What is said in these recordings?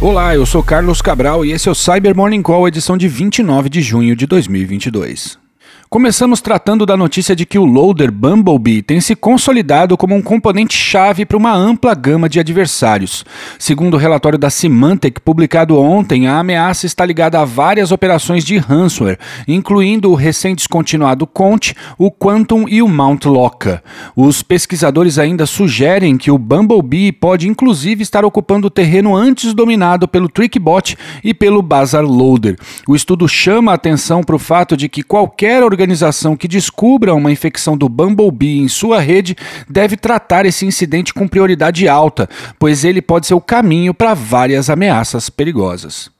Olá, eu sou Carlos Cabral e esse é o Cyber Morning Call, edição de 29 de junho de 2022. Começamos tratando da notícia de que o loader Bumblebee tem se consolidado como um componente-chave para uma ampla gama de adversários. Segundo o relatório da Symantec publicado ontem, a ameaça está ligada a várias operações de ransomware, incluindo o recém-descontinuado Conte, o Quantum e o Mount Locker. Os pesquisadores ainda sugerem que o Bumblebee pode inclusive estar ocupando o terreno antes dominado pelo TrickBot e pelo Bazaar Loader. O estudo chama a atenção para o fato de que qualquer organização que descubra uma infecção do Bumblebee em sua rede deve tratar esse incidente com prioridade alta, pois ele pode ser o caminho para várias ameaças perigosas.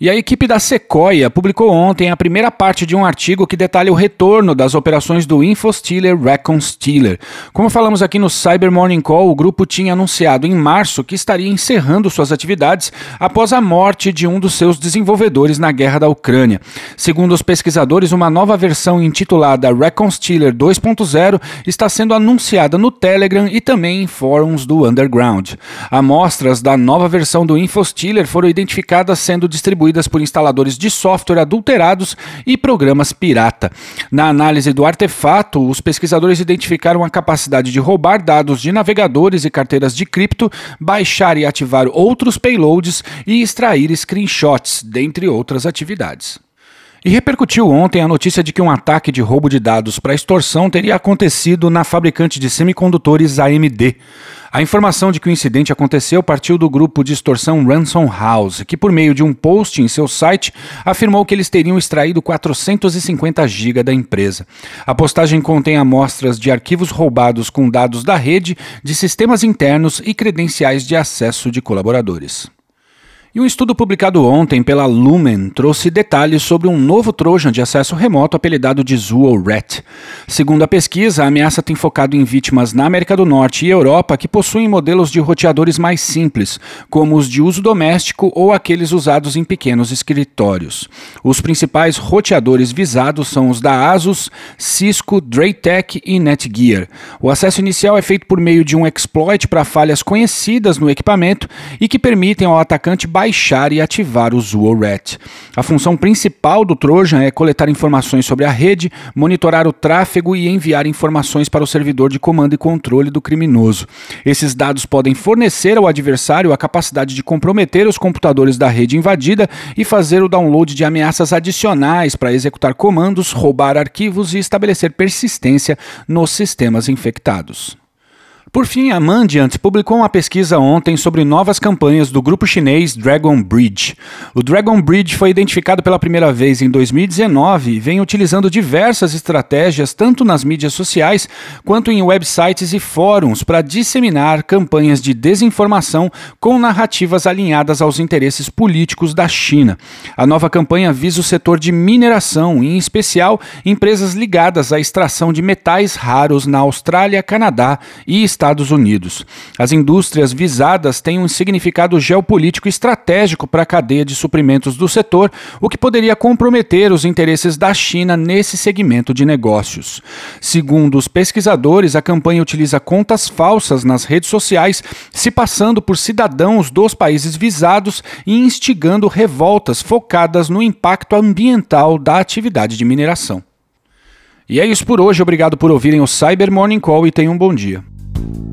E a equipe da Sequoia publicou ontem a primeira parte de um artigo que detalha o retorno das operações do InfoStealer Recon Stealer. Como falamos aqui no Cyber Morning Call, o grupo tinha anunciado em março que estaria encerrando suas atividades após a morte de um dos seus desenvolvedores na guerra da Ucrânia. Segundo os pesquisadores, uma nova versão intitulada Recon Stealer 2.0 está sendo anunciada no Telegram e também em fóruns do Underground. Amostras da nova versão do InfoStealer foram identificadas sendo distribuídas por instaladores de software adulterados e programas pirata. Na análise do artefato, os pesquisadores identificaram a capacidade de roubar dados de navegadores e carteiras de cripto, baixar e ativar outros payloads e extrair screenshots, dentre outras atividades. E repercutiu ontem a notícia de que um ataque de roubo de dados para extorsão teria acontecido na fabricante de semicondutores AMD. A informação de que o incidente aconteceu partiu do grupo de extorsão Ransom House, que, por meio de um post em seu site, afirmou que eles teriam extraído 450 GB da empresa. A postagem contém amostras de arquivos roubados com dados da rede, de sistemas internos e credenciais de acesso de colaboradores. E um estudo publicado ontem pela Lumen trouxe detalhes sobre um novo trojan de acesso remoto apelidado de Zuo-Rat. Segundo a pesquisa, a ameaça tem focado em vítimas na América do Norte e Europa que possuem modelos de roteadores mais simples, como os de uso doméstico ou aqueles usados em pequenos escritórios. Os principais roteadores visados são os da Asus, Cisco, Draytech e Netgear. O acesso inicial é feito por meio de um exploit para falhas conhecidas no equipamento e que permitem ao atacante baixar e ativar o ZuoRat. A função principal do Trojan é coletar informações sobre a rede, monitorar o tráfego e enviar informações para o servidor de comando e controle do criminoso. Esses dados podem fornecer ao adversário a capacidade de comprometer os computadores da rede invadida e fazer o download de ameaças adicionais para executar comandos, roubar arquivos e estabelecer persistência nos sistemas infectados. Por fim, a Mandiant publicou uma pesquisa ontem sobre novas campanhas do grupo chinês Dragon Bridge. O Dragon Bridge foi identificado pela primeira vez em 2019 e vem utilizando diversas estratégias tanto nas mídias sociais quanto em websites e fóruns para disseminar campanhas de desinformação com narrativas alinhadas aos interesses políticos da China. A nova campanha visa o setor de mineração, em especial empresas ligadas à extração de metais raros na Austrália, Canadá e Estados Unidos. As indústrias visadas têm um significado geopolítico estratégico para a cadeia de suprimentos do setor, o que poderia comprometer os interesses da China nesse segmento de negócios. Segundo os pesquisadores, a campanha utiliza contas falsas nas redes sociais, se passando por cidadãos dos países visados e instigando revoltas focadas no impacto ambiental da atividade de mineração. E é isso por hoje. Obrigado por ouvirem o Cyber Morning Call e tenham um bom dia.